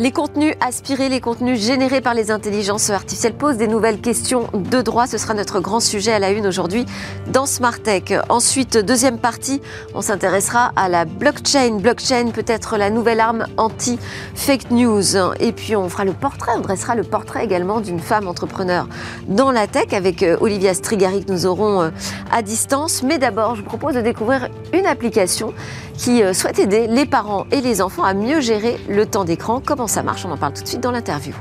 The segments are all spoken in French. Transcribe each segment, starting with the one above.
Les contenus aspirés, les contenus générés par les intelligences artificielles posent des nouvelles questions de droit. Ce sera notre grand sujet à la une aujourd'hui dans Smart Tech. Ensuite, deuxième partie, on s'intéressera à la blockchain. Blockchain peut être la nouvelle arme anti-fake news. Et puis on fera le portrait, on dressera le portrait également d'une femme entrepreneur dans la tech avec euh, Olivia Strigari que nous aurons euh, à distance. Mais d'abord, je vous propose de découvrir une application qui euh, souhaite aider les parents et les enfants à mieux gérer le temps d'écran. Comment ça marche On en parle tout de suite dans l'interview.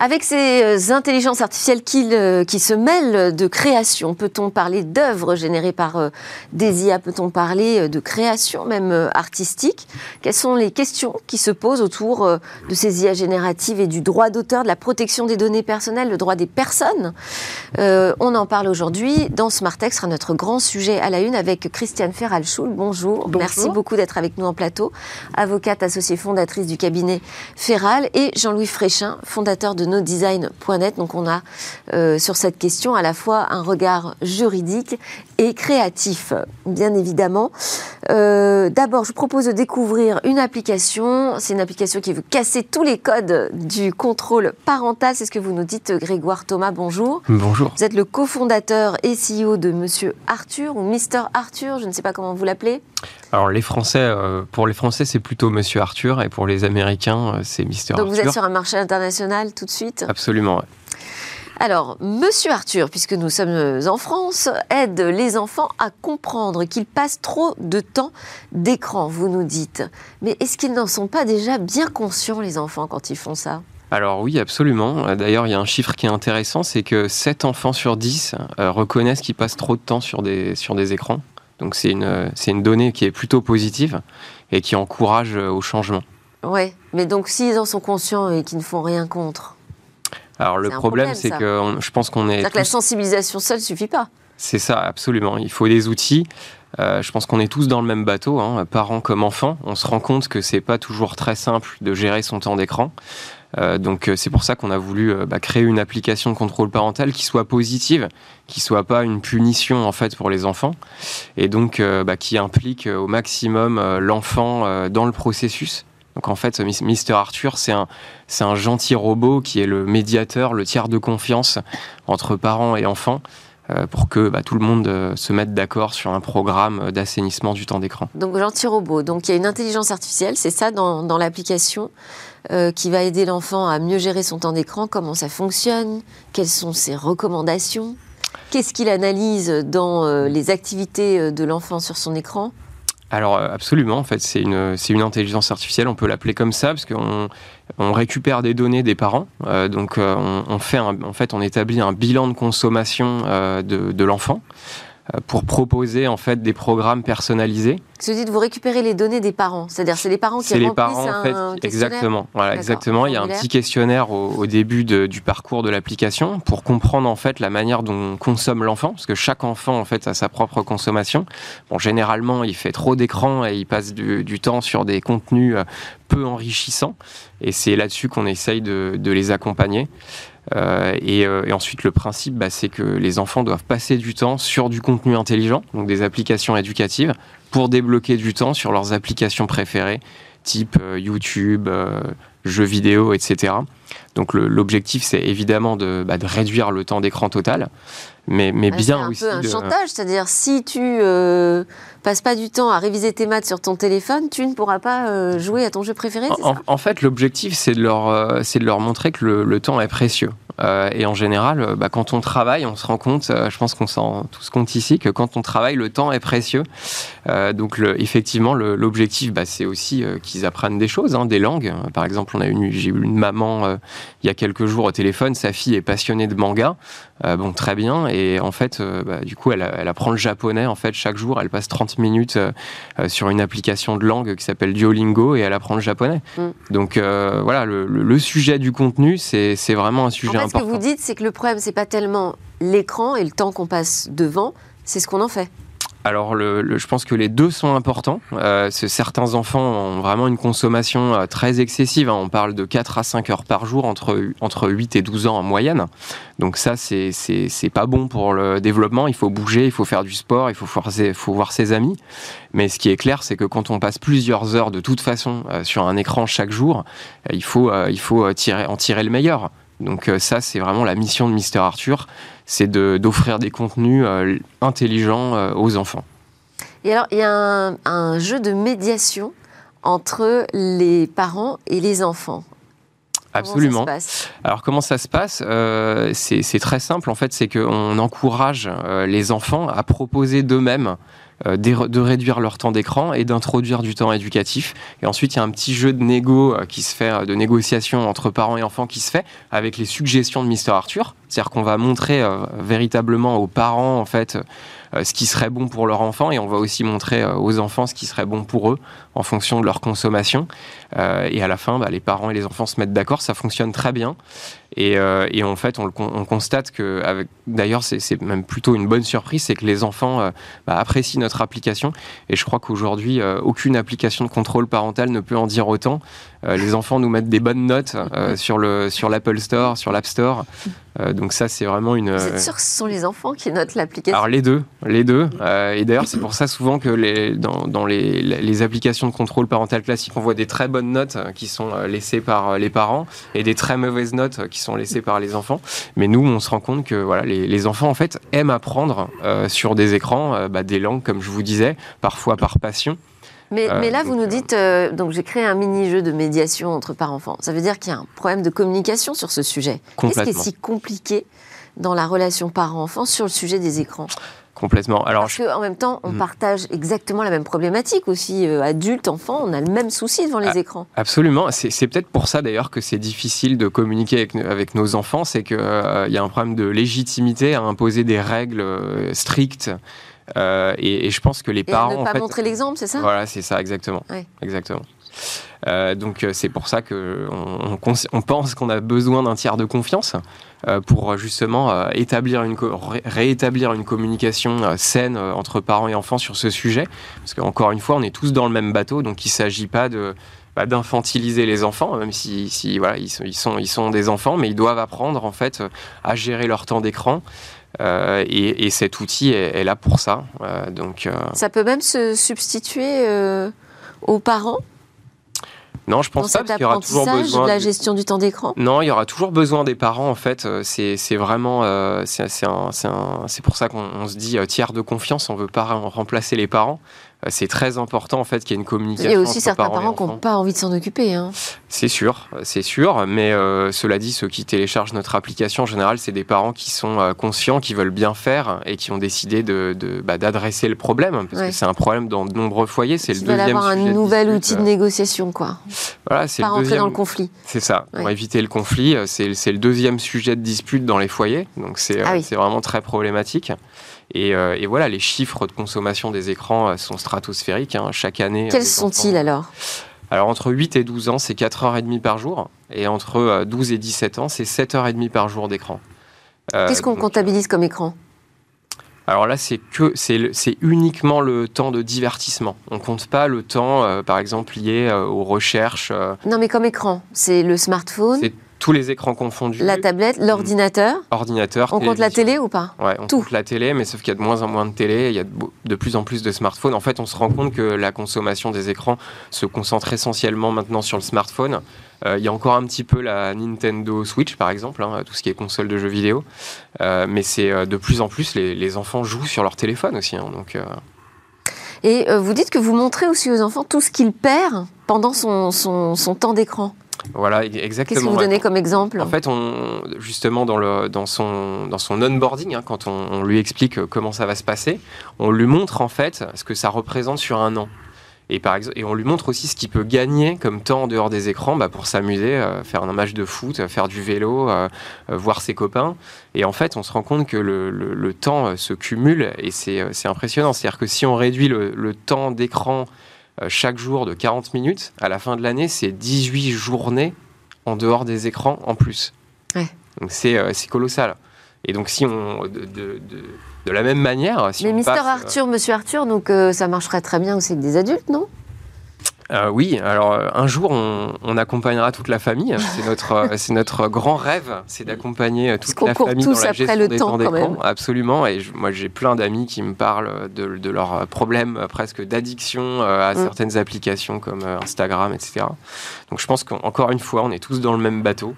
Avec ces euh, intelligences artificielles qui, qui, se mêlent de création, peut-on parler d'œuvres générées par euh, des IA Peut-on parler euh, de création même artistique? Quelles sont les questions qui se posent autour de ces IA génératives et du droit d'auteur, de la protection des données personnelles, le droit des personnes? On en parle aujourd'hui. Dans Smart Tech sera notre grand sujet à la une avec Christiane Ferralschul. Bonjour. Bonjour. Merci beaucoup d'être avec nous en plateau. Avocate associée fondatrice du cabinet Ferral et Jean-Louis Fréchin, fondateur de design.net. Donc on a euh, sur cette question à la fois un regard juridique et créatif, bien évidemment. Euh, d'abord, je vous propose de découvrir une application. C'est une application qui veut casser tous les codes du contrôle parental. C'est ce que vous nous dites, Grégoire Thomas. Bonjour. Bonjour. Vous êtes le cofondateur et CEO de Monsieur Arthur ou Mister Arthur, je ne sais pas comment vous l'appelez. Alors les Français, euh, pour les Français, c'est plutôt Monsieur Arthur et pour les Américains, c'est Mister Arthur. Donc vous êtes sur un marché international tout de suite? Absolument. Alors, Monsieur Arthur, puisque nous sommes en France, aide les enfants à comprendre qu'ils passent trop de temps d'écran, vous nous dites. Mais est-ce qu'ils n'en sont pas déjà bien conscients, les enfants, quand ils font ça? Alors oui, absolument. D'ailleurs, il y a un chiffre qui est intéressant, c'est que 7 enfants sur 10 euh, reconnaissent qu'ils passent trop de temps sur des, sur des écrans. Donc c'est une, une donnée qui est plutôt positive et qui encourage euh, au changement. Oui, mais donc s'ils en sont conscients et qu'ils ne font rien contre alors le problème, c'est que je pense qu'on est. C'est-à-dire que la sensibilisation seule suffit pas. C'est ça, absolument. Il faut des outils. Euh, je pense qu'on est tous dans le même bateau, hein, parents comme enfants. On se rend compte que c'est pas toujours très simple de gérer son temps d'écran. Euh, donc euh, c'est pour ça qu'on a voulu bah, créer une application de contrôle parental qui soit positive, qui soit pas une punition en fait pour les enfants, et donc bah, qui implique au maximum l'enfant dans le processus. Donc en fait, Mister Arthur, c'est un, gentil robot qui est le médiateur, le tiers de confiance entre parents et enfants. Euh, pour que bah, tout le monde euh, se mette d'accord sur un programme d'assainissement du temps d'écran. Donc gentil robot, donc il y a une intelligence artificielle, c'est ça dans, dans l'application, euh, qui va aider l'enfant à mieux gérer son temps d'écran, comment ça fonctionne, quelles sont ses recommandations, qu'est-ce qu'il analyse dans les activités de l'enfant sur son écran alors euh, absolument, en fait, c'est une, c'est une intelligence artificielle, on peut l'appeler comme ça, parce qu'on on récupère des données des parents, euh, donc euh, on, fait en fait, on établit un bilan de consommation de, de l'enfant. Euh, pour proposer en fait des programmes personnalisés. Vous dites vous récupérez les données des parents, c'est-à-dire c'est les parents qui remplissent les parents, en fait, Exactement, voilà, exactement. Il y a un petit questionnaire au, début du parcours de l'application pour comprendre en fait la manière dont consomme l'enfant, parce que chaque enfant en fait a sa propre consommation. Bon, généralement, il fait trop d'écran et il passe du, du, temps sur des contenus euh, peu enrichissants, et c'est là-dessus qu'on essaye de, de les accompagner. Euh, euh, et, ensuite, le principe, bah, c'est que les enfants doivent passer du temps sur du contenu intelligent, donc des applications éducatives, pour débloquer du temps sur leurs applications préférées, type euh, YouTube, jeux vidéo, etc. Donc l'objectif, c'est évidemment de, bah, de, réduire le temps d'écran total, mais, mais ah, bien aussi. C'est un peu un chantage, c'est-à-dire si tu euh, passes pas du temps à réviser tes maths sur ton téléphone, tu ne pourras pas euh, jouer à ton jeu préféré. En, en, fait, l'objectif, c'est de leur, euh, de leur montrer que le, le temps est précieux. Euh, et en général, bah, quand on travaille, on se rend compte, je pense qu'on s'en tous compte ici, que quand on travaille, le temps est précieux. donc le, effectivement, l'objectif, bah, c'est aussi qu'ils apprennent des choses, hein, des langues. Par exemple, on a une, j'ai eu une maman il y a quelques jours au téléphone, sa fille est passionnée de manga. bon, très bien. Et en fait, bah, du coup, elle, elle, apprend le japonais. En fait, chaque jour, elle passe 30 minutes euh, euh, sur une application de langue qui s'appelle Duolingo et elle apprend le japonais. Mm. Donc euh, voilà, le, sujet du contenu, c'est vraiment un sujet important. Ce que vous dites, c'est que le problème, c'est pas tellement l'écran et le temps qu'on passe devant, c'est ce qu'on en fait. Alors, je pense que les deux sont importants. Euh, certains enfants ont vraiment une consommation euh, très excessive. Hein. On parle de 4 à 5 heures par jour, entre, entre 8 et 12 ans en moyenne. Donc ça, c'est pas bon pour le développement. Il faut bouger, il faut faire du sport, il faut, faut voir ses amis. Mais ce qui est clair, c'est que quand on passe plusieurs heures de toute façon euh, sur un écran chaque jour, il faut, il faut tirer, en tirer le meilleur. Donc ça, c'est vraiment la mission de Mister Arthur, c'est d'offrir des contenus euh, intelligents euh, aux enfants. Et alors, il y a un, jeu de médiation entre les parents et les enfants. Absolument. Alors comment ça se passe? Euh, C'est très simple en fait, c'est qu'on encourage les enfants à proposer d'eux-mêmes euh, de réduire leur temps d'écran et d'introduire du temps éducatif. Et ensuite, il y a un petit jeu de euh, qui se fait, euh, de négociation entre parents et enfants qui se fait avec les suggestions de Mister Arthur. C'est-à-dire qu'on va montrer véritablement aux parents en fait ce qui serait bon pour leur enfant et on va aussi montrer aux enfants ce qui serait bon pour eux en fonction de leur consommation. et à la fin, bah, les parents et les enfants se mettent d'accord, ça fonctionne très bien. Et, en fait, on, constate que, d'ailleurs, c'est même plutôt une bonne surprise, c'est que les enfants bah, apprécient notre application. Et je crois qu'aujourd'hui, euh, aucune application de contrôle parental ne peut en dire autant. Euh, les enfants nous mettent des bonnes notes euh, sur le sur l'Apple Store, sur l'App Store. donc ça, c'est vraiment une. Vous êtes sûr que ce sont les enfants qui notent l'application? Alors les deux, les deux. et d'ailleurs, c'est pour ça souvent que les, dans, dans les, les, applications de contrôle parental classiques, on voit des très bonnes notes qui sont laissées par les parents et des très mauvaises notes qui sont laissées par les enfants. Mais nous, on se rend compte que voilà, les, les enfants en fait aiment apprendre sur des écrans bah, des langues comme je vous disais, parfois par passion. Mais, euh, là, vous nous euh, dites, euh, donc j'ai créé un mini-jeu de médiation entre parents-enfants. Ça veut dire qu'il y a un problème de communication sur ce sujet. Qu'est-ce qui est si compliqué dans la relation parent-enfant sur le sujet des écrans? Complètement. Alors, Parce qu'en même temps, on hmm. partage exactement la même problématique aussi. adultes, enfants, on a le même souci devant les ah, écrans. Absolument. C'est peut-être pour ça d'ailleurs que c'est difficile de communiquer avec, avec nos enfants. C'est qu'il y a un problème de légitimité à imposer des règles strictes euh, et, je pense que les parents. Et ne pas montrer l'exemple, c'est ça? Voilà, c'est ça, exactement. Exactement. Euh, donc euh, c'est pour ça qu'on on, pense qu'on a besoin d'un tiers de confiance pour justement établir une une communication saine entre parents et enfants sur ce sujet. Parce qu'encore une fois, on est tous dans le même bateau, donc il ne s'agit pas de bah, d'infantiliser les enfants, même si, voilà, ils sont, des enfants, mais ils doivent apprendre en fait à gérer leur temps d'écran, euh, et, cet outil est, là pour ça. Euh, donc, euh, ça peut même se substituer aux parents? Non, je pense pas, parce qu'il y aura toujours besoin de la gestion du temps d'écran. Non, il y aura toujours besoin des parents. En fait, c'est vraiment, c'est pour ça qu'on se dit tiers de confiance. On veut pas remplacer les parents. Euh, c'est très important en fait qu'il y ait une communication. Il y a aussi certains parents, qui n'ont pas envie de s'en occuper. Hein. C'est sûr, c'est sûr, mais euh, cela dit, ceux qui téléchargent notre application en général, c'est des parents qui sont euh, conscients, qui veulent bien faire et qui ont décidé de, bah, d'adresser le problème parce que c'est un problème dans de nombreux foyers. C'est le deuxième. avoir un nouvel outil de négociation, quoi. Voilà, c'est pas rentrer dans le conflit. C'est ça. Pour éviter le conflit, c'est, le deuxième sujet de dispute dans les foyers, donc c'est, ah c'est vraiment très problématique. Euh, et, voilà, les chiffres de consommation des écrans euh, sont stratosphériques. Hein, chaque année. Quels sont-ils alors? Alors entre 8 et 12 ans, c'est 4h30 par jour. Et entre 12 euh, et 17 ans, c'est 7h30 par jour d'écran. Qu'est-ce qu'on comptabilise comme écran? Alors là, c'est que c'est uniquement le temps de divertissement. On compte pas le temps, par exemple, lié aux recherches. Non, mais comme écran, c'est le smartphone? Tous les écrans confondus. La tablette, l'ordinateur. Ordinateur. On compte la télé ou pas? Ouais, on compte la télé, mais sauf qu'il y a de moins en moins de télé, il y a de plus en plus de smartphones. En fait, on se rend compte que la consommation des écrans se concentre essentiellement maintenant sur le smartphone. Euh, il y a encore un petit peu la Nintendo Switch, par exemple, hein, tout ce qui est console de jeux vidéo. Euh, mais c'est euh, de plus en plus, les, enfants jouent sur leur téléphone aussi. Hein, donc, Et vous dites que vous montrez aussi aux enfants tout ce qu'ils perdent pendant son, son temps d'écran. Voilà, exactement. Qu'est-ce que vous donnez comme exemple En fait, on, justement, dans, le, dans, son, dans son onboarding, hein, quand on, lui explique comment ça va se passer, on lui montre en fait ce que ça représente sur un an. Et, par exemple, et on lui montre aussi ce qu'il peut gagner comme temps en dehors des écrans bah, pour s'amuser, euh, faire un match de foot, euh, faire du vélo, euh, voir ses copains. Et en fait, on se rend compte que le, le, temps se cumule et c'est impressionnant. C'est-à-dire que si on réduit le, le temps d'écran euh, chaque jour de 40 minutes. À la fin de l'année, c'est 18 journées en dehors des écrans en plus. Donc euh, c'est colossal. Et donc, si on. De, de, la même manière. Si Mais Mister Arthur, Monsieur Arthur, donc ça marcherait très bien aussi avec des adultes, non? Euh, oui, alors euh, un jour on, accompagnera toute la famille. C'est notre, euh, c'est notre grand rêve, c'est d'accompagner toute la famille dans la gestion le des temps. Absolument. Et moi j'ai plein d'amis qui me parlent de, de leurs problèmes presque d'addiction à mm. certaines applications comme Instagram, etc. Donc je pense qu'encore une fois, on est tous dans le même bateau.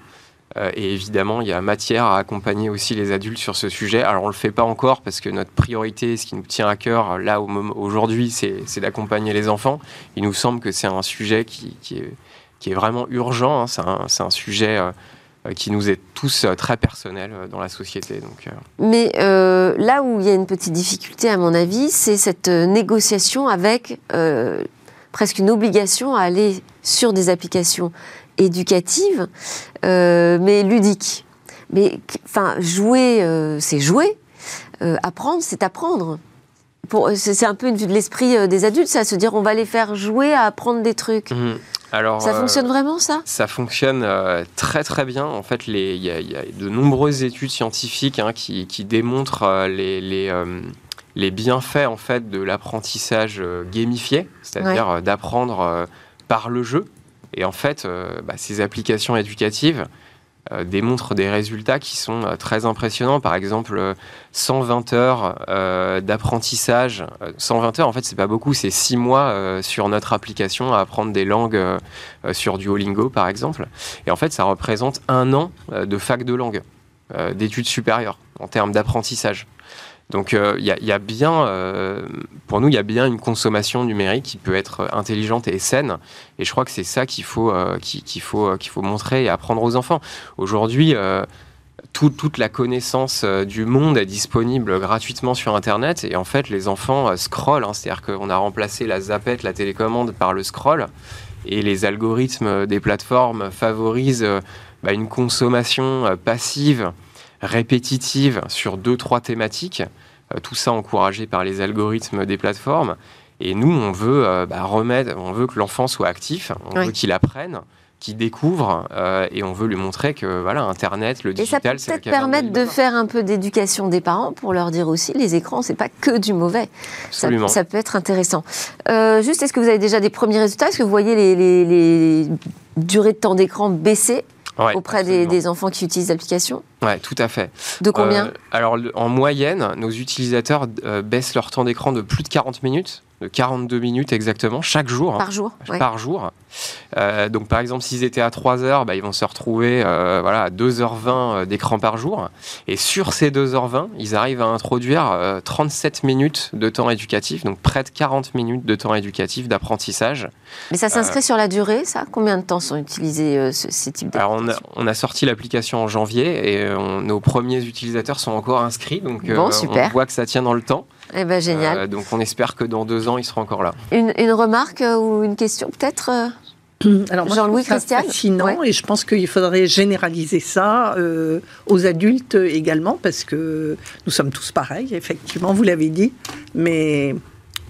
Euh, et évidemment, il y a matière à accompagner aussi les adultes sur ce sujet. Alors, on ne le fait pas encore parce que notre priorité, ce qui nous tient à cœur là aujourd'hui, c'est d'accompagner les enfants. Il nous semble que c'est un sujet qui, est, vraiment urgent. Hein. C'est un, sujet euh, qui nous est tous euh, très personnel dans la société. Donc, Mais là où il y a une petite difficulté, à mon avis, c'est cette négociation avec presque une obligation à aller sur des applications éducative, euh, mais ludique. Mais enfin, jouer, euh, c'est jouer. Euh, apprendre, c'est apprendre. C'est un peu une vue de l'esprit des adultes, ça, se dire on va les faire jouer à apprendre des trucs. Mmh. Alors, ça fonctionne vraiment, ça? Ça fonctionne très très bien. En fait, il y, a de nombreuses études scientifiques hein, qui, démontrent les, les, les, bienfaits en fait de l'apprentissage gamifié, c'est-à-dire d'apprendre par le jeu. Et en fait, euh, bah, ces applications éducatives euh, démontrent des résultats qui sont euh, très impressionnants. Par exemple, 120 heures d'apprentissage. 120 heures, en fait, c'est pas beaucoup, c'est 6 mois sur notre application à apprendre des langues sur Duolingo, par exemple. Et en fait, ça représente un an de fac de langue, d'études supérieures en termes d'apprentissage. Donc il euh, y, a bien, euh, pour nous, il y a bien une consommation numérique qui peut être intelligente et saine. Et je crois que c'est ça qu'il faut, euh, qu'il faut montrer et apprendre aux enfants. Aujourd'hui, toute la connaissance du monde est disponible gratuitement sur Internet. Et en fait, les enfants scrollent. Hein. C'est-à-dire qu'on a remplacé la zapette, la télécommande par le scroll. Et les algorithmes des plateformes favorisent bah, une consommation passive répétitive sur deux, trois thématiques, euh, tout ça encouragé par les algorithmes des plateformes. Et nous, on veut euh, bah, remettre, on veut que l'enfant soit actif, on veut qu'il apprenne qu'il découvre euh, et on veut lui montrer que voilà Internet, le digital, c'est peut-être permettre de faire un peu d'éducation des parents pour leur dire aussi les écrans, c'est pas que du mauvais. Absolument. Ça, peut être intéressant. juste, est-ce que vous avez déjà des premiers résultats? Est-ce que vous voyez les, les durées de temps d'écran baisser? Auprès des, enfants qui utilisent l'application Oui, tout à fait. De combien euh, Alors, en moyenne, nos utilisateurs euh, baissent leur temps d'écran de plus de 40 minutes de 42 minutes exactement, chaque jour. Hein. Par jour Par jour. Euh, donc par exemple, s'ils étaient à 3 heures, bah, ils vont se retrouver euh, voilà, à 2h20 euh, d'écran par jour. Et sur ces 2h20, ils arrivent à introduire 37 minutes de temps éducatif, donc près de 40 minutes de temps éducatif d'apprentissage. Mais ça s'inscrit sur la durée, ça? Combien de temps sont utilisés ces types d'apprentissage Alors on a, sorti l'application en janvier et nos premiers utilisateurs sont encore inscrits, donc on voit que ça tient dans le temps. Eh ben, génial. Euh, donc on espère que dans deux ans, il sera encore là. Une, remarque euh, ou une question peut-être euh, alors Jean-Louis Christian fascinant et je pense qu'il faudrait généraliser ça aux adultes également parce que nous sommes tous pareils effectivement vous l'avez dit mais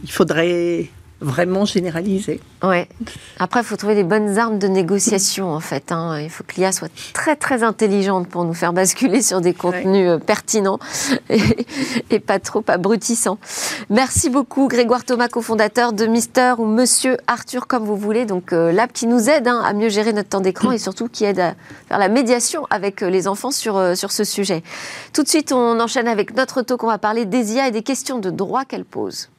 il faudrait vraiment généralisé. Ouais. Après, il faut trouver les bonnes armes de négociation, en fait. Hein. Il faut que l'IA soit très, très intelligente pour nous faire basculer sur des contenus euh, pertinents et, pas trop abrutissants. Merci beaucoup, Grégoire Thomas, cofondateur de Mister ou Monsieur Arthur, comme vous voulez. Donc, euh, l'app qui nous aide hein, à mieux gérer notre temps d'écran et surtout qui aide à faire la médiation avec euh, les enfants sur, sur ce sujet. Tout de suite, on enchaîne avec notre talk. On va parler des IA et des questions de droit qu'elle pose.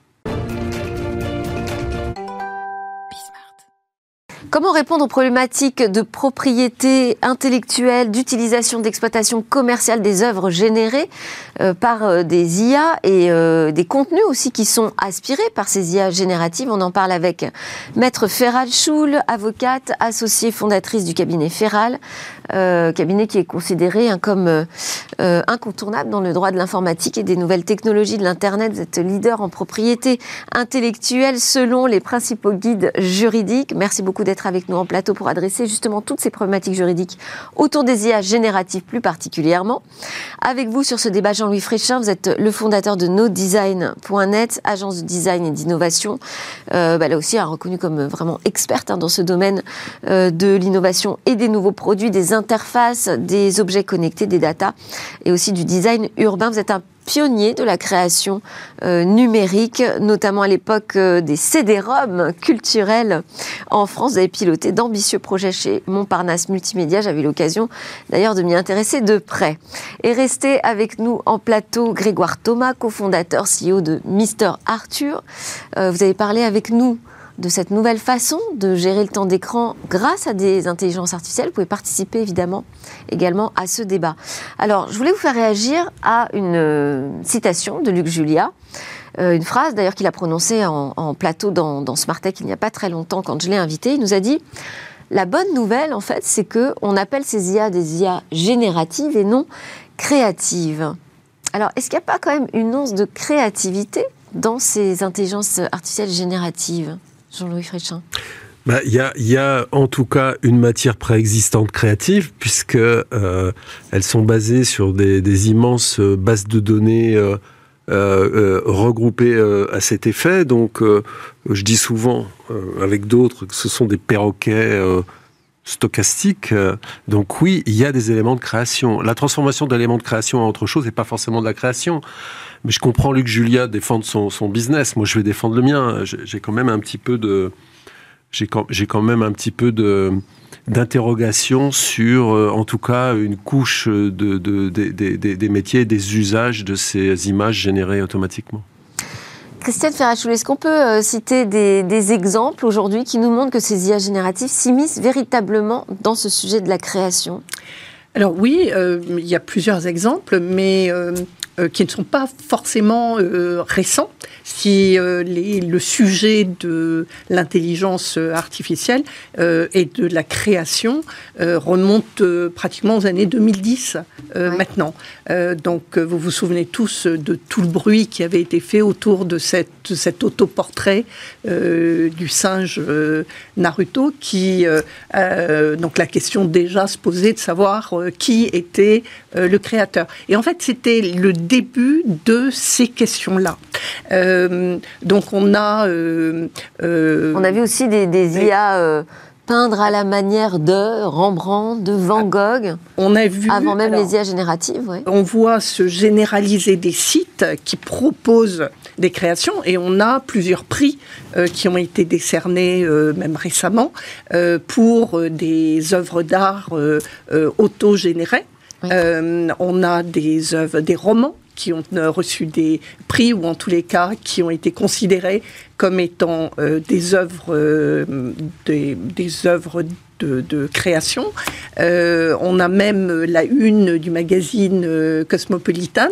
Comment répondre aux problématiques de propriété intellectuelle, d'utilisation, d'exploitation commerciale des œuvres générées euh, par euh, des IA et euh, des contenus aussi qui sont aspirés par ces IA génératives? On en parle avec Maître Ferral Schul, avocate, associée fondatrice du cabinet Ferral, cabinet qui est considéré hein, comme incontournable dans le droit de l'informatique et des nouvelles technologies de l'Internet. Vous êtes leader en propriété intellectuelle selon les principaux guides juridiques. Merci beaucoup d'être avec nous en plateau pour adresser justement toutes ces problématiques juridiques autour des IA génératives plus particulièrement. Avec vous sur ce débat, Jean-Louis Fréchin, vous êtes le fondateur de nodesign.net, agence de design et d'innovation. Euh, bah là aussi, reconnu comme vraiment experte hein, dans ce domaine euh, de l'innovation et des nouveaux produits, des interfaces, des objets connectés, des data et aussi du design urbain. Vous êtes un pionnier de la création euh, numérique, notamment à l'époque euh, des CD-ROM culturels en France. Vous avez piloté d'ambitieux projets chez Montparnasse Multimédia. J'avais l'occasion d'ailleurs de m'y intéresser de près. Et restez avec nous en plateau Grégoire Thomas, cofondateur CEO de Mister Arthur. Euh, vous avez parlé avec nous de cette nouvelle façon de gérer le temps d'écran grâce à des intelligences artificielles. Vous pouvez participer évidemment également à ce débat. Alors, je voulais vous faire réagir à une euh, citation de Luc Julia. Euh, une phrase d'ailleurs qu'il a prononcée en, plateau dans, dans Tech il n'y a pas très longtemps quand je l'ai invité. Il nous a dit La bonne nouvelle, en fait, c'est qu'on appelle ces IA des IA génératives et non créatives. Alors, est-ce qu'il n'y a pas quand même une once de créativité dans ces intelligences artificielles génératives? Jean-Louis Fréchin bah, il y, a, en tout cas une matière préexistante créative, puisque euh, elles sont basées sur des, immenses euh, bases de données euh, regroupées à cet effet. Donc, je dis souvent, avec d'autres, que ce sont des perroquets stochastiques. donc oui, il y a des éléments de création. La transformation d'éléments de création en autre chose n'est pas forcément de la création. Mais je comprends Luc Julia défendre son, son business. Moi, je vais défendre le mien. J'ai quand même un petit peu de, j'ai quand, même un petit peu de d'interrogation sur, euh, en tout cas, une couche de, de, des métiers, des usages de ces images générées automatiquement. Christiane Ferrachou, est-ce qu'on peut euh, citer des, exemples aujourd'hui qui nous montrent que ces IA génératives s'immiscent véritablement dans ce sujet de la création? Alors oui, euh, il y a plusieurs exemples, mais euh, qui ne sont pas forcément récents. Si euh, les, le sujet de l'intelligence artificielle et de la création remonte pratiquement aux années 2010 maintenant. donc vous vous souvenez tous de tout le bruit qui avait été fait autour de, cette, de cet autoportrait du singe Naruto, qui donc la question déjà se posait de savoir qui était le créateur. Et en fait, c'était le début de ces questions-là. Euh, donc on a... Euh, euh, on a vu aussi des, IA peindre à la manière de Rembrandt, de Van Gogh. On a vu avant même les IA génératives. On voit se généraliser des sites qui proposent des créations et on a plusieurs prix qui ont été décernés même récemment pour des œuvres d'art auto-générées. on a des œuvres, des romans qui ont euh, reçu des prix ou en tous les cas qui ont été considérés comme étant euh, des œuvres, euh, des, des œuvres de, création. Euh, on a même la une du magazine euh, Cosmopolitan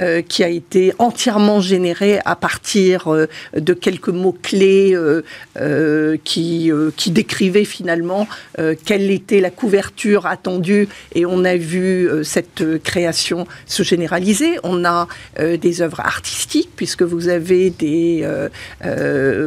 euh, qui a été entièrement générée à partir de quelques mots-clés qui, qui décrivaient finalement quelle était la couverture attendue et on a vu cette création se généraliser. On a des œuvres artistiques puisque vous avez des,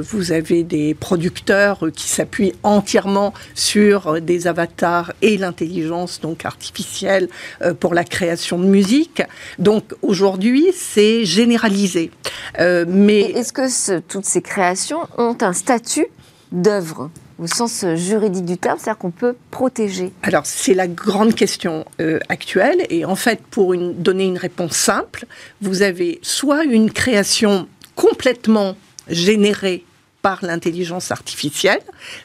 vous avez des producteurs qui s'appuient entièrement sur des avatars et l'intelligence donc artificielle euh, pour la création de musique. Donc aujourd'hui, c'est généralisé. Euh, mais est-ce que toutes ces créations ont un statut d'œuvre au sens juridique du terme, c'est-à-dire qu'on peut protéger? Alors, c'est la grande question euh, actuelle. Et en fait, pour une, donner une réponse simple, vous avez soit une création complètement générée par l'intelligence artificielle.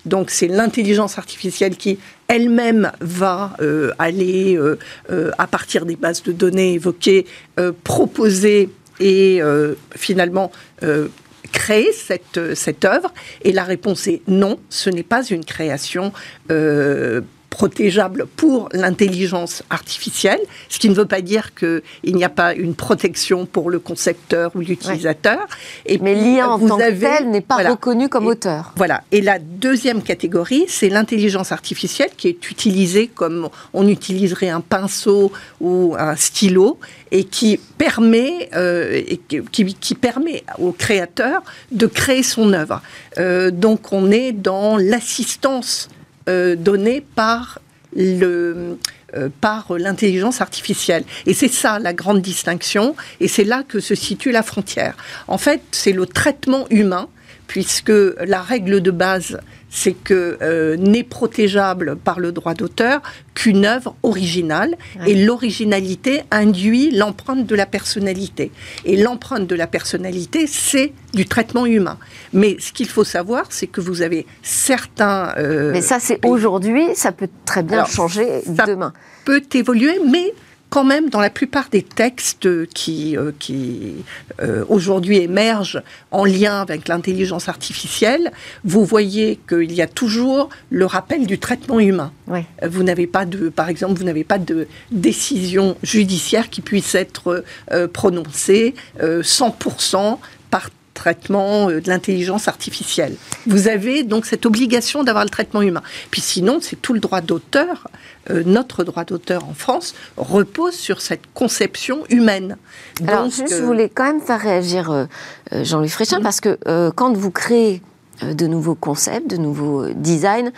Donc c'est l'intelligence artificielle qui elle-même va euh, aller, euh, euh, à partir des bases de données évoquées, proposer et finalement créer cette, cette œuvre Et la réponse est non, ce n'est pas une création protégeable pour l'intelligence artificielle, ce qui ne veut pas dire qu'il n'y a pas une protection pour le concepteur ou l'utilisateur. Et Mais l'IA en tant que tel n'est pas reconnu comme auteur. Voilà. Et la deuxième catégorie, c'est l'intelligence artificielle qui est utilisée comme on utiliserait un pinceau ou un stylo et qui permet, euh, et qui, qui, permet au créateur de créer son œuvre. Euh, donc on est dans l'assistance donnés par le, par l'intelligence artificielle. Et c'est ça la grande distinction, et c'est là que se situe la frontière. En fait, c'est le traitement humain, puisque la règle de base c'est que euh, n'est protégeable par le droit d'auteur qu'une œuvre originale et l'originalité induit l'empreinte de la personnalité. Et l'empreinte de la personnalité, c'est du traitement humain. Mais ce qu'il faut savoir, c'est que vous avez certains... Euh, mais ça, c'est aujourd'hui, ça peut très bien changer demain. peut évoluer, mais quand même, dans la plupart des textes qui, euh, qui euh, aujourd'hui émergent en lien avec l'intelligence artificielle, vous voyez qu'il y a toujours le rappel du traitement humain. Vous n'avez pas de, par exemple, vous n'avez pas de décision judiciaire qui puisse être euh, prononcée 100% par traitement de l'intelligence artificielle. Vous avez donc cette obligation d'avoir le traitement humain. Puis sinon, c'est tout le droit d'auteur euh, notre droit d'auteur en France repose sur cette conception humaine. Alors, je euh, voulais quand même faire réagir euh, Jean-Louis Fréchin, parce que quand vous créez de nouveaux concepts, de nouveaux designs.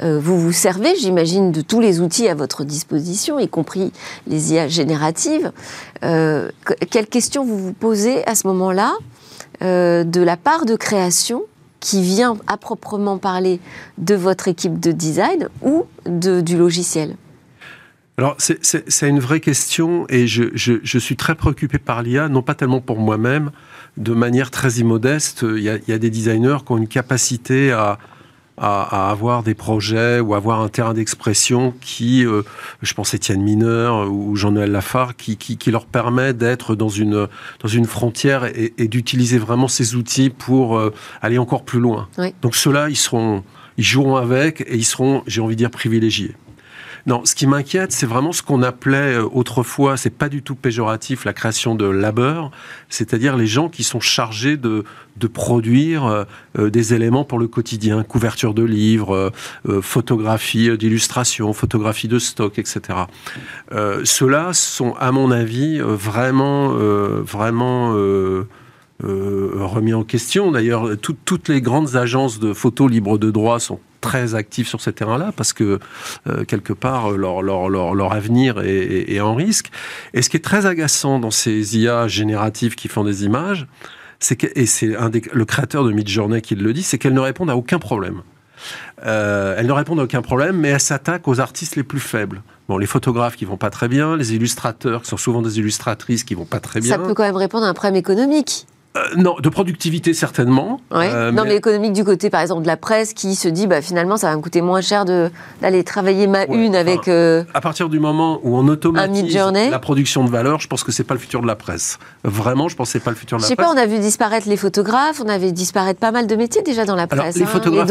vous vous servez, j'imagine, de tous les outils à votre disposition, y compris les IA génératives. quelles questions vous vous posez à ce moment-là? De la part de création qui vient à proprement parler de votre équipe de design ou de, du logiciel alors, c'est une vraie question et je, je, je suis très préoccupé par l'IA, non pas tellement pour moi-même, de manière très immodeste. Il y, a, il y, a, des designers qui ont une capacité à, à, avoir des projets ou avoir un terrain d'expression qui, euh, je pense Étienne Mineur ou Jean-Noël Lafargue, qui, qui, qui, leur permet d'être dans une, dans une frontière et, et d'utiliser vraiment ces outils pour euh, aller encore plus loin. Donc ceux-là, ils seront, ils joueront avec et ils seront, j'ai envie de dire, privilégiés. Non, ce qui m'inquiète, c'est vraiment ce qu'on appelait euh, autrefois, c'est pas du tout péjoratif, la création de labeur, c'est-à-dire les gens qui sont chargés de, de produire euh, euh, des éléments pour le quotidien, couverture de livres, photographie d'illustration, photographie de stock, etc. Ceux-là sont, à mon avis, vraiment, vraiment remis en question. D'ailleurs, toutes les grandes agences de photos libres de droit sont très actifs sur ce terrain-là parce que euh, quelque part leur, leur, leur, leur avenir est, est, en risque. Et ce qui est très agaçant dans ces IA génératives qui font des images, c'est que, et c'est un des, le créateur de Midjourney qui le dit, c'est qu'elles ne répondent à aucun problème. Euh, elles ne répondent à aucun problème, mais elles s'attaquent aux artistes les plus faibles. Bon, les photographes qui vont pas très bien, les illustrateurs qui sont souvent des illustratrices qui vont pas très bien. Ça peut quand même répondre à un problème économique. Euh, non, de productivité certainement. Euh, non, mais... économique du côté, par exemple, de la presse qui se dit, bah, finalement, ça va me coûter moins cher d'aller travailler ma une avec. Euh, à partir du moment où on automatise la production de valeur, je pense que c'est pas le futur de la presse. Vraiment, je pense que c'est pas le futur de la presse. Je sais pas, on a vu disparaître les photographes, on avait disparaître pas mal de métiers déjà dans la presse. les, hein, photographes,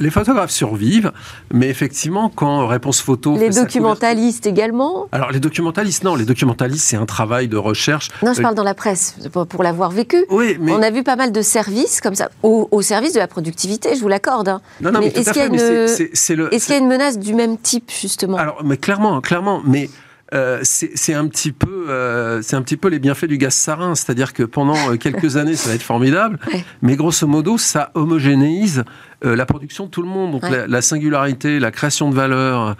les, photographes survivent, mais effectivement, quand réponse photo. Les documentalistes également. Alors les documentalistes, non, les documentalistes, c'est un travail de recherche. Non, je parle dans la presse pour l'avoir vécu. On a vu pas mal de services comme ça, au, service de la productivité, je vous l'accorde. Hein. mais, est-ce qu'il y, a une menace du même type, justement? Alors, mais clairement, clairement, mais... Euh, c'est un petit peu, euh, c'est un petit peu les bienfaits du gaz sarin, c'est-à-dire que pendant euh, quelques années, ça va être formidable, mais grosso modo, ça homogénéise la production de tout le monde. Donc la, singularité, la création de valeur,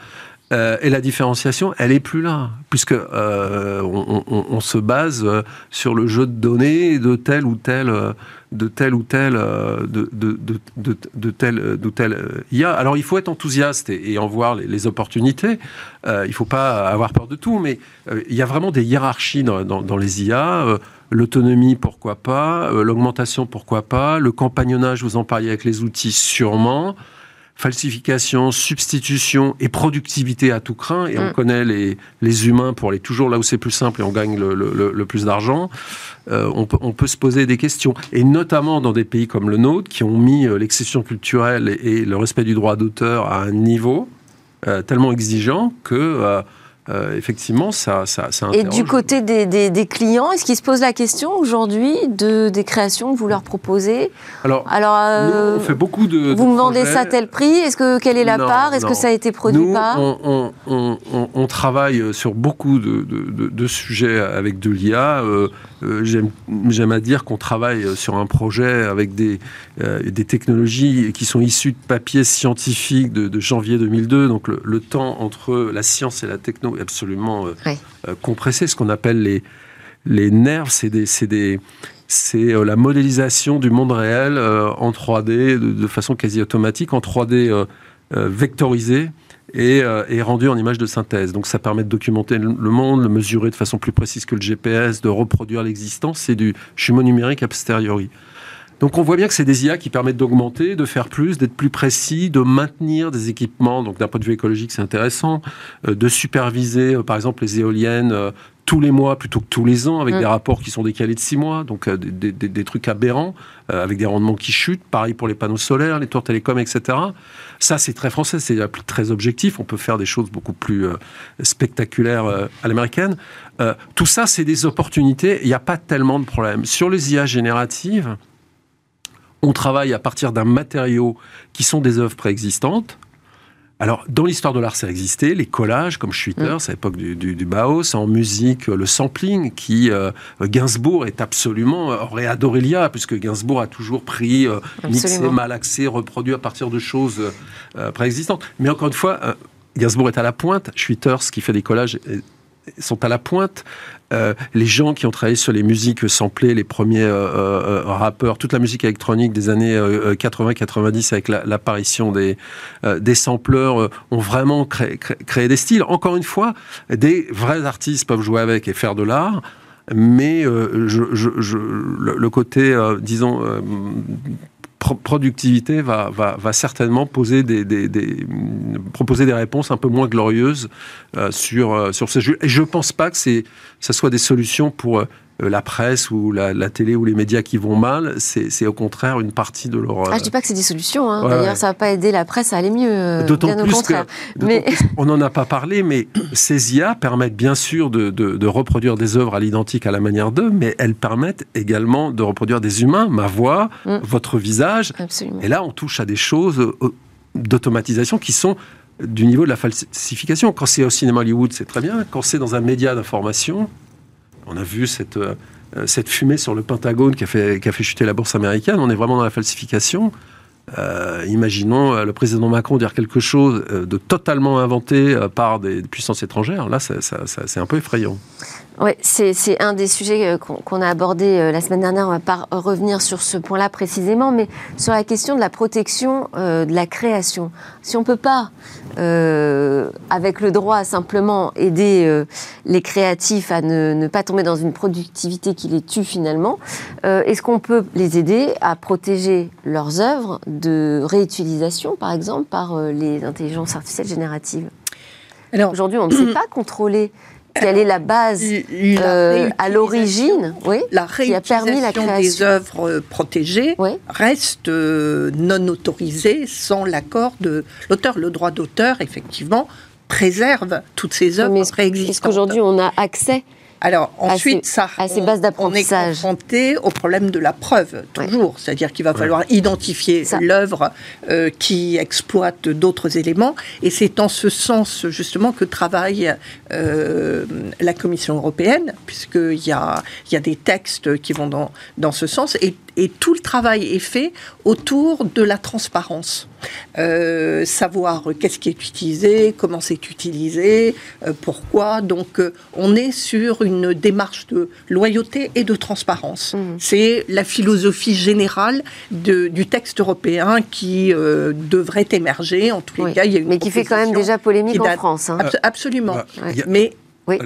euh, et la différenciation, elle est plus là, puisque euh, on, se base euh, sur le jeu de données de tel ou tel, de tel ou tel, de, tel, de IA. Alors il faut être enthousiaste et, en voir les, opportunités. Il faut pas avoir peur de tout, mais il y a vraiment des hiérarchies dans, dans, dans les IA. L'autonomie, pourquoi pas L'augmentation, pourquoi pas Le compagnonnage, vous en parliez avec les outils, sûrement falsification, substitution et productivité à tout craint. Et on mm. connaît les, les humains pour aller toujours là où c'est plus simple et on gagne le, le, le plus d'argent. Euh, on, peut, on, peut, se poser des questions. Et notamment dans des pays comme le nôtre, qui ont mis euh, l'exception culturelle et, le respect du droit d'auteur à un niveau euh, tellement exigeant que... Euh, euh, effectivement, ça, ça, ça Et du côté des, des, clients, est-ce qu'ils se posent la question aujourd'hui de, des créations que vous leur proposez Alors, Alors euh, on fait beaucoup de. Vous me vendez ça à tel prix Est-ce que quelle est la part Est-ce que ça a été produit nous, par on, on, on, on, travaille sur beaucoup de, de, de sujets avec de l'IA. Euh, j'aime à dire qu'on travaille sur un projet avec des, des technologies qui sont issues de papiers scientifiques de, janvier 2002. Donc le, le temps entre la science et la techno absolument euh, euh, compressé. Ce qu'on appelle les, les nerfs, c'est des, c'est euh, la modélisation du monde réel en 3D de, façon quasi automatique, en 3D vectorisé et, et, rendu en image de synthèse. Donc ça permet de documenter le monde, le mesurer de façon plus précise que le GPS, de reproduire l'existence. C'est du jumeau numérique a posteriori. Donc on voit bien que c'est des IA qui permettent d'augmenter, de faire plus, d'être plus précis, de maintenir des équipements. Donc d'un point de vue écologique, c'est intéressant. Euh, de superviser, euh, par exemple, les éoliennes euh, tous les mois plutôt que tous les ans, avec mm. des rapports qui sont décalés de six mois, donc des, trucs aberrants, avec des rendements qui chutent. Pareil pour les panneaux solaires, les tours télécoms, etc. Ça, c'est très français, c'est très objectif. On peut faire des choses beaucoup plus spectaculaires à l'américaine. tout ça, c'est des opportunités. Il n'y a pas tellement de problèmes. Sur les IA génératives, on travaille à partir d'un matériau qui sont des œuvres préexistantes. Alors, dans l'histoire de l'art, ça a existé, les collages, comme Schwitter, mm. c'est à l'époque du, du, Bauhaus, en musique, le sampling, qui, euh, Gainsbourg est absolument, aurait adoré l'IA, puisque Gainsbourg a toujours pris, euh, mixé, malaxé, reproduit à partir de choses euh, préexistantes. Mais encore une fois, Gainsbourg est à la pointe, Schwitters, qui fait des collages, sont à la pointe. Euh, les gens qui ont travaillé sur les musiques samplées, les premiers euh, euh, rappeurs, toute la musique électronique des années 80-90 avec l'apparition des, des sampleurs ont vraiment créé, créé, des styles. Encore une fois, des vrais artistes peuvent jouer avec et faire de l'art mais le, côté, disons, productivité va, va, va, certainement poser des, des, proposer des réponses un peu moins glorieuses euh, sur, euh, sur ces jeux. Et je ne pense pas que ce soit des solutions pour euh, la presse ou la, télé ou les médias qui vont mal, c'est au contraire une partie de leur. Ah, je dis pas que c'est des solutions. Hein. D'ailleurs, ça va pas aider la presse à aller mieux. Euh, d'autant plus que, mais... on n'en a pas parlé, mais ces IA permettent bien sûr de, de, reproduire des œuvres à l'identique à la manière d'eux, mais elles permettent également de reproduire des humains, ma voix, mm. votre visage. Absolument. Et là, on touche à des choses euh, d'automatisation qui sont du niveau de la falsification. Quand c'est au cinéma Hollywood, c'est très bien. Quand c'est dans un média d'information, on a vu cette, euh, cette fumée sur le Pentagone qui a, fait, chuter la bourse américaine. On est vraiment dans la falsification. Euh, imaginons euh, le président Macron dire quelque chose de totalement inventé par des puissances étrangères. Là, c'est un peu effrayant. Oui, c'est un des sujets qu'on a abordé la semaine dernière. On ne va pas revenir sur ce point-là précisément, mais sur la question de la protection de la création. Si on ne peut pas, avec le droit, simplement aider les créatifs à ne, pas tomber dans une productivité qui les tue finalement, est-ce qu'on peut les aider à protéger leurs œuvres de réutilisation, par exemple, par les intelligences artificielles génératives? Aujourd'hui, on ne sait pas contrôler quelle est la base euh, à l'origine oui, la qui a permis la création des œuvres euh, protégées reste euh, non autorisée sans l'accord de l'auteur. Le droit d'auteur, effectivement, préserve toutes ces œuvres préexistantes. Est-ce qu'aujourd'hui on a accès alors ensuite, ça. On est confronté au problème de la preuve, toujours. C'est-à-dire qu'il va falloir identifier l'œuvre euh, qui exploite d'autres éléments. Et c'est en ce sens, justement, que travaille euh, la Commission européenne, puisqu'il y a, y a des textes qui vont dans, dans ce sens. Et et tout le travail est fait autour de la transparence. Euh, savoir qu'est-ce qui est utilisé, comment c'est utilisé, euh, pourquoi. Donc euh, on est sur une démarche de loyauté et de transparence. Mmh. C'est la philosophie générale du texte européen qui devrait émerger. En tous les cas, il y a une mais qui fait quand même déjà polémique en France. Hein. absolument. Mais Oui.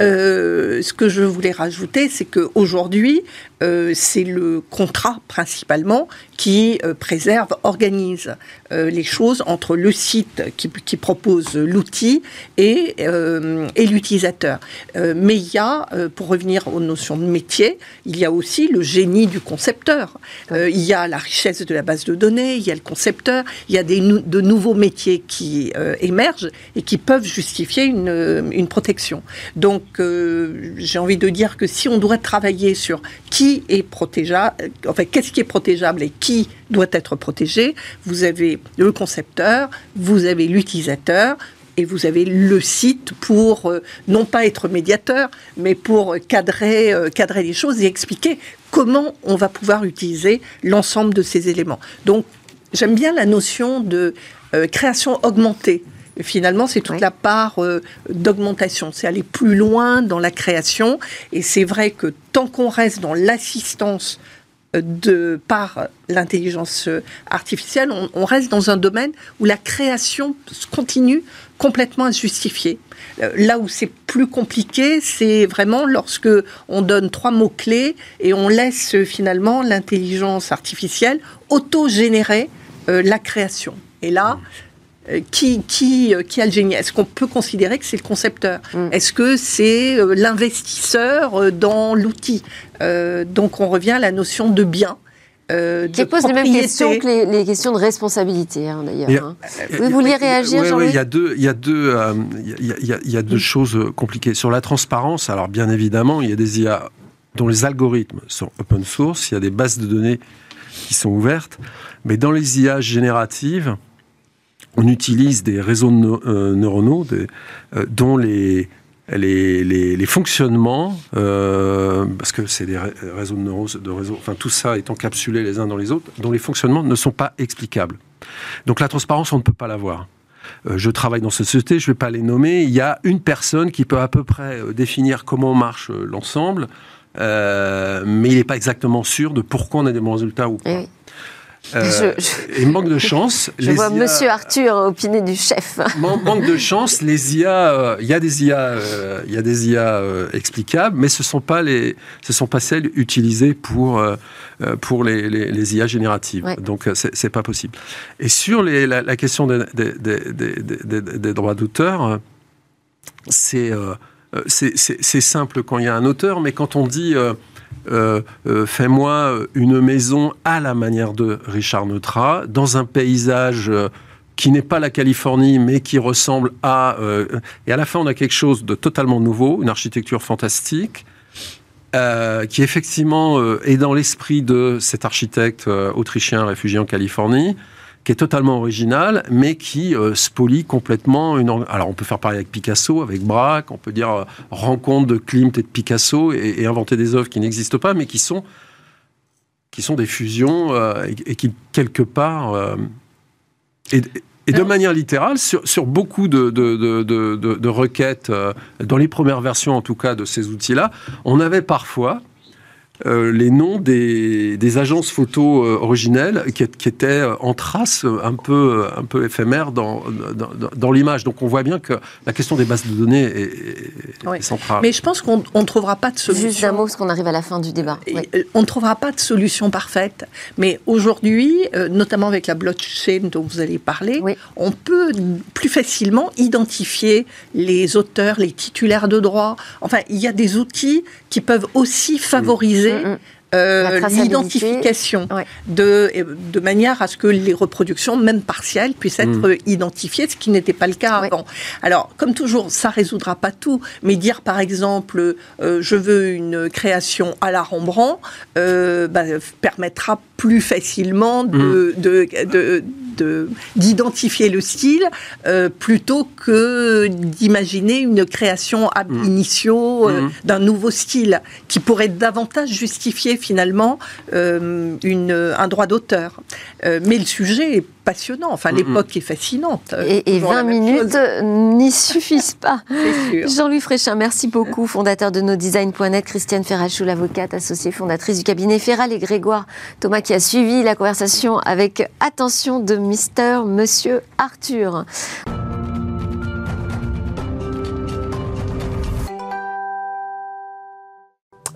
Euh, ce que je voulais rajouter, c'est qu'aujourd'hui, euh, c'est le contrat principalement qui euh, préserve, organise euh, les choses entre le site qui, qui propose l'outil et, et l'utilisateur. mais il y a, pour revenir aux notions de métier, il y a aussi le génie du concepteur. il y a la richesse de la base de données, il y a le concepteur, il y a des, de nouveaux métiers qui émergent et qui peuvent justifier une, une protection. Donc, j'ai envie de dire que si on doit travailler sur qui est protégeable, enfin, qu'est-ce qui est protégeable et qui doit être protégé? Vous avez le concepteur, vous avez l'utilisateur, et vous avez le site pour euh, non pas être médiateur, mais pour cadrer, euh, cadrer les choses et expliquer comment on va pouvoir utiliser l'ensemble de ces éléments. Donc, j'aime bien la notion de euh, création augmentée. Finalement, c'est toute la part d'augmentation. C'est aller plus loin dans la création. Et c'est vrai que tant qu'on reste dans l'assistance de par l'intelligence artificielle, on, reste dans un domaine où la création continue complètement. Euh, là où c'est plus compliqué, c'est vraiment lorsque on donne trois mots clés et on laisse finalement l'intelligence artificielle auto-générer euh, la création. Et là, euh, qui, qui, qui a le génie? Est-ce qu'on peut considérer que c'est le concepteur? Mm. Est-ce que c'est l'investisseur dans l'outil? Donc on revient à la notion de bien. Euh, qui pose les mêmes questions que les, questions de responsabilité, hein, d'ailleurs. Hein. Vous vouliez réagir, Jean-Louis Il y a deux, il y a deux, euh, il y a, deux choses compliquées. Sur la transparence, alors bien évidemment, il y a des IA dont les algorithmes sont open source, il y a des bases de données qui sont ouvertes, mais dans les IA génératives, on utilise des réseaux euh, neuronaux dont les les, les, fonctionnements, euh, parce que c'est des réseaux de réseaux, enfin tout ça est encapsulé les uns dans les autres, dont les fonctionnements ne sont pas explicables. Donc la transparence, on ne peut pas l'avoir. Euh, je travaille dans cette société, je ne vais pas les nommer. Il y a une personne qui peut à peu près euh, définir comment marche l'ensemble, mais il n'est pas exactement sûr de pourquoi on a des bons résultats ou pas. Euh, et manque de chance. Je vois Monsieur Arthur opiner du chef. manque de chance, les IA, euh, il y a des IA, euh, y a des IA explicables, mais ce sont pas les, ce sont pas celles utilisées pour pour les, les, IA génératives. Donc c'est pas possible. Et sur les, la, question des, des, des droits d'auteur, c'est c'est simple quand il y a un auteur, mais quand on dit euh, euh, fais-moi une maison à la manière de Richard Neutra, dans un paysage euh, qui n'est pas la Californie, mais qui ressemble à... et à la fin, on a quelque chose de totalement nouveau, une architecture fantastique, qui effectivement est dans l'esprit de cet architecte autrichien réfugié en Californie, qui est totalement original, mais qui euh, spolie complètement une. Alors on peut faire pareil avec Picasso, avec Braque, on peut dire euh, rencontre de Klimt et de Picasso et, inventer des œuvres qui n'existent pas, mais qui sont qui sont des fusions euh, et, qui quelque part et, de manière littérale, sur, sur beaucoup de, de, de, de requêtes, dans les premières versions en tout cas de ces outils-là, on avait parfois euh, les noms des, des agences photo euh, originelles qui, qui, étaient euh, en trace un peu, un peu éphémères dans, dans, dans l'image. Donc on voit bien que la question des bases de données est, centrale. Mais je pense qu'on ne trouvera pas de solution. Juste un mot, parce qu'on arrive à la fin du débat. On ne trouvera pas de solution parfaite. Mais aujourd'hui, notamment avec la blockchain dont vous allez parler, on peut plus facilement identifier les auteurs, les titulaires de droits. Enfin, il y a des outils qui peuvent aussi favoriser Mm, mm. Euh, l'identification de, de manière à ce que les reproductions, même partielles, puissent être mm. identifiées, ce qui n'était pas le cas avant. Alors, comme toujours, ça résoudra pas tout, mais dire par exemple, euh, je veux une création à la Rembrandt, euh, bah, permettra plus facilement de, de d'identifier le style euh, plutôt que d'imaginer une création ab mm. initio euh, mm. d'un nouveau style qui pourrait davantage justifier finalement euh, une, un droit d'auteur. mais le sujet est passionnant. Enfin, l'époque est fascinante. Et, 20 minutes n'y suffisent pas. Jean-Louis Fréchin, merci beaucoup, fondateur de nodesign.net, Christiane Ferrachou, l'avocate associée fondatrice du cabinet Ferral et Grégoire Thomas qui a suivi la conversation avec attention de Mister Monsieur Arthur.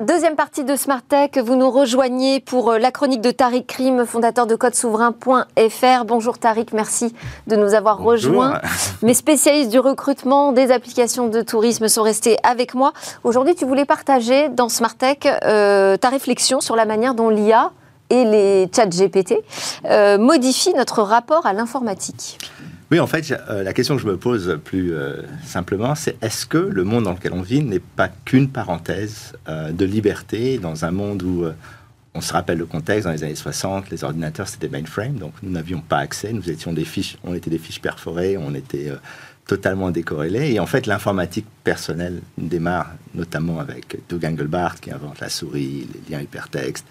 Deuxième partie de Smart Tech, vous nous rejoignez pour euh, la chronique de Tariq Krim, fondateur de codesouverain.fr. Bonjour Tariq, merci de nous avoir rejoints. Mes spécialistes du recrutement des applications de tourisme sont restés avec moi. Aujourd'hui, tu voulais partager dans Smart Tech euh, ta réflexion sur la manière dont l'IA et les chats GPT euh, modifient notre rapport à l'informatique. Oui, en fait, euh, la question que je me pose plus euh, simplement, c'est est-ce que le monde dans lequel on vit n'est pas qu'une parenthèse euh, de liberté dans un monde où on se rappelle le contexte, dans les années 60, les ordinateurs c'était des mainframes, donc nous n'avions pas accès, nous étions des fiches, on était des fiches perforées, on était totalement décorrélés. Et en fait, l'informatique personnelle démarre notamment avec Doug Engelbart qui invente la souris, les liens hypertextes,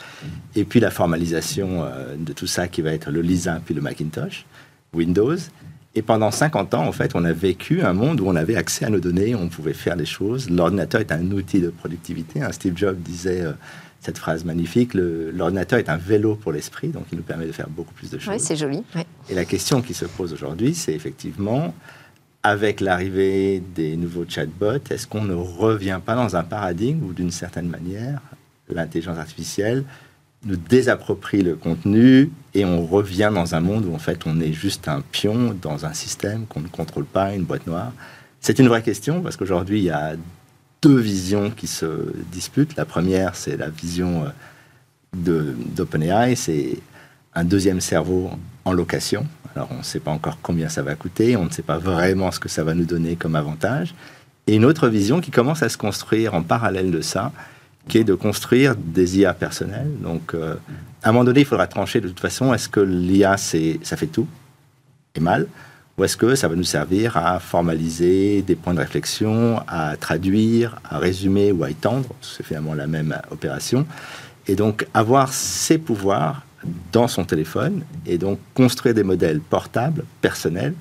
et puis la formalisation de tout ça qui va être le Lisa puis le Macintosh, Windows. Et pendant 50 ans, en fait, on a vécu un monde où on avait accès à nos données, on pouvait faire des choses. L'ordinateur est un outil de productivité. Hein. Steve Jobs disait euh, cette phrase magnifique l'ordinateur est un vélo pour l'esprit, donc il nous permet de faire beaucoup plus de choses. Oui, c'est joli. Et la question qui se pose aujourd'hui, c'est effectivement, avec l'arrivée des nouveaux chatbots, est-ce qu'on ne revient pas dans un paradigme où, d'une certaine manière, l'intelligence artificielle nous désapproprie le contenu et on revient dans un monde où en fait on est juste un pion dans un système qu'on ne contrôle pas, une boîte noire. C'est une vraie question parce qu'aujourd'hui il y a deux visions qui se disputent. La première c'est la vision euh, d'OpenAI, c'est un deuxième cerveau en location. Alors on ne sait pas encore combien ça va coûter, on ne sait pas vraiment ce que ça va nous donner comme avantage. Et une autre vision qui commence à se construire en parallèle de ça, qui est de construire des IA personnelles. Donc, euh, à un moment donné, il faudra trancher de toute façon, est-ce que l'IA, ça fait tout et mal ou est-ce que ça va nous servir à formaliser des points de réflexion, à traduire, à résumer ou à étendre? C'est finalement la même opération. Et donc, avoir ces pouvoirs dans son téléphone et donc construire des modèles portables, personnels,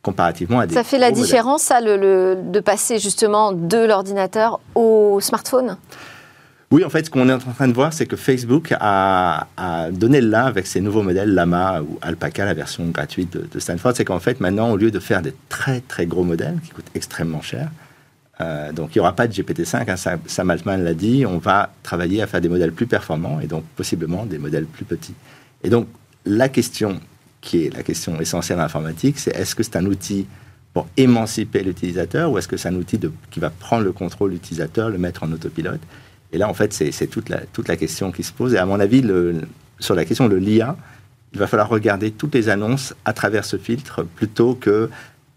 comparativement à des. Ça fait la différence, ça, le, de passer justement de l'ordinateur au smartphone? Oui, en fait, ce qu'on est en train de voir, c'est que Facebook a, donné le là avec ses nouveaux modèles Lama ou Alpaca, la version gratuite de, Stanford. C'est qu'en fait, maintenant, au lieu de faire des très très gros modèles qui coûtent extrêmement cher, euh, donc il n'y aura pas de GPT-5, hein, Sam Altman l'a dit, on va travailler à faire des modèles plus performants et donc possiblement des modèles plus petits. Et donc la question qui est la question essentielle en informatique, c'est est-ce que c'est un outil pour émanciper l'utilisateur ou est-ce que c'est un outil qui va prendre le contrôle de l'utilisateur, le mettre en autopilote? Et là, en fait, c'est toute la, toute la question qui se pose. Et à mon avis, sur la question de l'IA, il va falloir regarder toutes les annonces à travers ce filtre plutôt que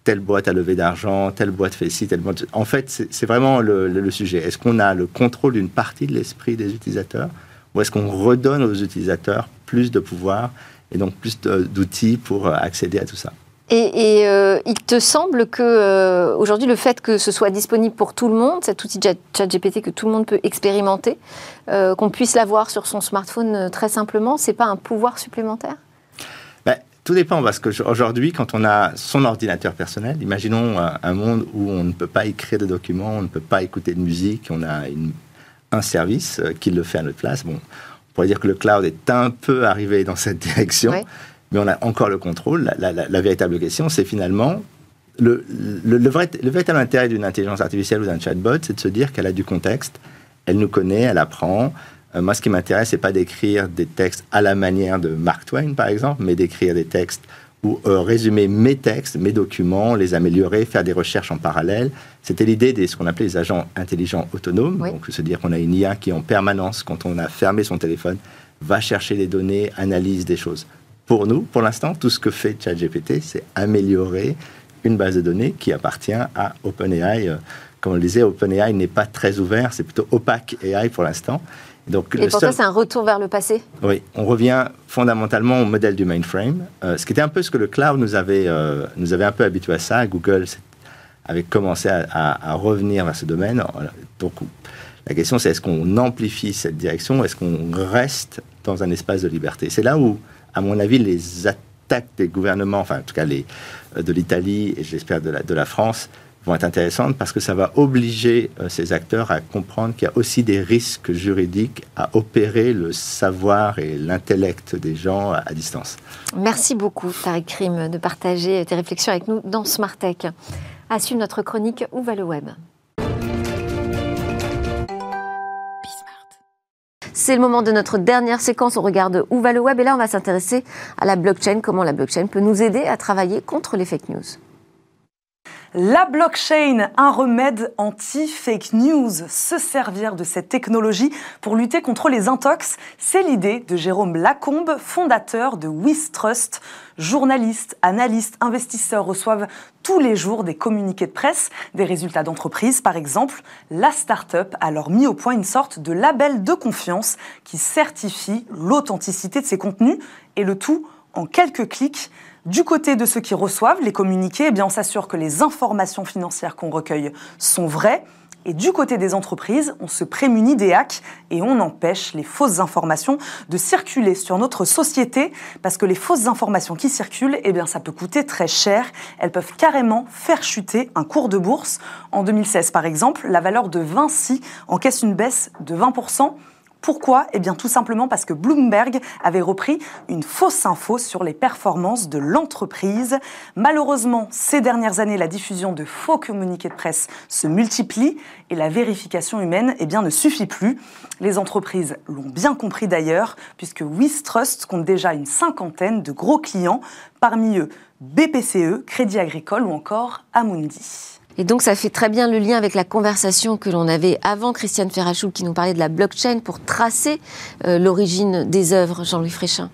telle boîte a levé d'argent, telle boîte fait ci, telle boîte. En fait, c'est vraiment le, le, sujet. Est-ce qu'on a le contrôle d'une partie de l'esprit des utilisateurs ou est-ce qu'on redonne aux utilisateurs plus de pouvoir et donc plus d'outils pour accéder à tout ça? Et, euh, il te semble que euh, aujourd'hui, le fait que ce soit disponible pour tout le monde, cet outil ChatGPT que tout le monde peut expérimenter, euh, qu'on puisse l'avoir sur son smartphone très simplement, c'est pas un pouvoir supplémentaire? Ben, Tout dépend parce qu'aujourd'hui, quand on a son ordinateur personnel, imaginons un, monde où on ne peut pas écrire de documents, on ne peut pas écouter de musique, on a un service qui le fait à notre place. Bon, on pourrait dire que le cloud est un peu arrivé dans cette direction mais on a encore le contrôle. La, véritable question, c'est finalement le, le, vrai, le, véritable intérêt d'une intelligence artificielle ou d'un chatbot, c'est de se dire qu'elle a du contexte, elle nous connaît, elle apprend. Euh, moi, ce qui m'intéresse, c'est pas d'écrire des textes à la manière de Mark Twain, par exemple, mais d'écrire des textes ou euh, résumer mes textes, mes documents, les améliorer, faire des recherches en parallèle. C'était l'idée de ce qu'on appelait les agents intelligents autonomes. Donc, se dire qu'on a une IA qui, en permanence, quand on a fermé son téléphone, va chercher des données, analyse des choses pour nous, pour l'instant, tout ce que fait ChatGPT, c'est améliorer une base de données qui appartient à OpenAI. Euh, comme on le disait, OpenAI n'est pas très ouvert, c'est plutôt opaque AI pour l'instant. Donc, Et pour ça, c'est un retour vers le passé? Oui, on revient fondamentalement au modèle du mainframe, euh, ce qui était un peu ce que le cloud nous avait, euh, nous avait un peu habitué à ça. Google avait commencé à, à, revenir vers ce domaine. Donc, la question, c'est est-ce qu'on amplifie cette direction? Est-ce qu'on reste dans un espace de liberté? C'est là où à mon avis, les attaques des gouvernements, enfin en tout cas euh, de l'Italie et j'espère de la, France, vont être intéressantes parce que ça va obliger euh, ces acteurs à comprendre qu'il y a aussi des risques juridiques à opérer le savoir et l'intellect des gens à, distance. Merci beaucoup, Tariq Krim, de partager tes réflexions avec nous dans Smart Tech. Notre chronique Où va le web? C'est le moment de notre dernière séquence. On regarde où va le web et là, on va s'intéresser à la blockchain, comment la blockchain peut nous aider à travailler contre les fake news. La blockchain, un remède anti-fake news. Se servir de cette technologie pour lutter contre les intox, c'est l'idée de Jérôme Lacombe, fondateur de Wistrust. Journalistes, analystes, investisseurs reçoivent tous les jours des communiqués de presse, des résultats d'entreprise par exemple. La start-up a alors mis au point une sorte de label de confiance qui certifie l'authenticité de ses contenus et le tout en quelques clics. Du côté de ceux qui reçoivent les communiqués, eh bien on s'assure que les informations financières qu'on recueille sont vraies. Et du côté des entreprises, on se prémunit des hacks et on empêche les fausses informations de circuler sur notre société parce que les fausses informations qui circulent, eh bien, ça peut coûter très cher. Elles peuvent carrément faire chuter un cours de bourse. En 2016, par exemple, la valeur de Vinci encaisse une baisse de 20%. Pourquoi? Eh bien tout simplement parce que Bloomberg avait repris une fausse info sur les performances de l'entreprise. Malheureusement, ces dernières années, la diffusion de faux communiqués de presse se multiplie et la vérification humaine eh bien, ne suffit plus. Les entreprises l'ont bien compris d'ailleurs, puisque Wistrust compte déjà une cinquantaine de gros clients, parmi eux BPCE, Crédit Agricole ou encore Amundi. Et donc, ça fait très bien le lien avec la conversation que l'on avait avant Christiane Ferrachou qui nous parlait de la blockchain pour tracer euh, l'origine des œuvres, Jean-Louis Fréchin.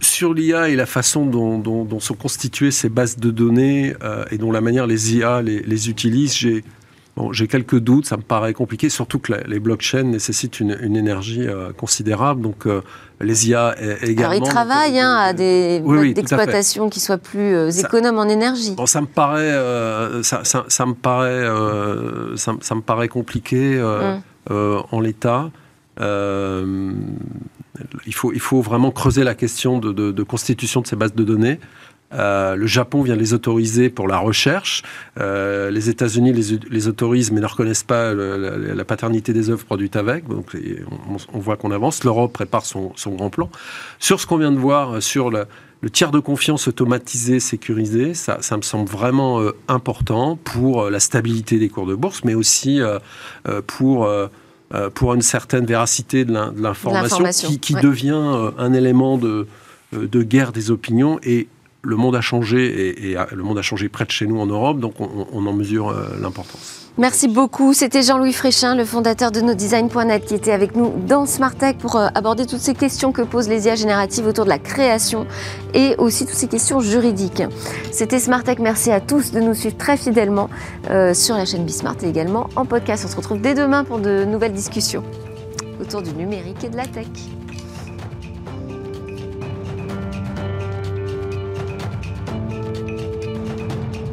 Sur l'IA et la façon dont, sont constituées ces bases de données euh, et dont la manière les IA les, les utilisent, j'ai j'ai quelques doutes, ça me paraît compliqué, surtout que les blockchains nécessitent une, énergie euh, considérable. Donc, euh, les IA également. Alors, ils travaillent hein, à des modes d'exploitation qui soient plus euh, économes en énergie. Bon, ça me paraît, ça, ça, me paraît, ça, me paraît compliqué hum. en l'état. il, faut, il faut vraiment creuser la question de, de constitution de ces bases de données. Euh, le Japon vient les autoriser pour la recherche. Euh, les États-Unis les, autorisent mais ne reconnaissent pas la, paternité des œuvres produites avec. Donc on, voit qu'on avance. L'Europe prépare son, grand plan. Sur ce qu'on vient de voir, euh, sur le, tiers de confiance automatisé, sécurisé, ça, me semble vraiment important pour la stabilité des cours de bourse, mais aussi pour pour une certaine véracité de l'information qui, devient un élément de, de guerre des opinions et le monde a changé et, le monde a changé près de chez nous en Europe, donc on, en mesure euh, l'importance. Merci beaucoup. C'était Jean-Louis Fréchin, le fondateur de nodesign.net, qui était avec nous dans Smart Tech pour euh, aborder toutes ces questions que posent les IA génératives autour de la création et aussi toutes ces questions juridiques. C'était Smart Tech. Merci à tous de nous suivre très fidèlement euh, sur la chaîne Bismart et également en podcast. On se retrouve dès demain pour de nouvelles discussions autour du numérique et de la tech.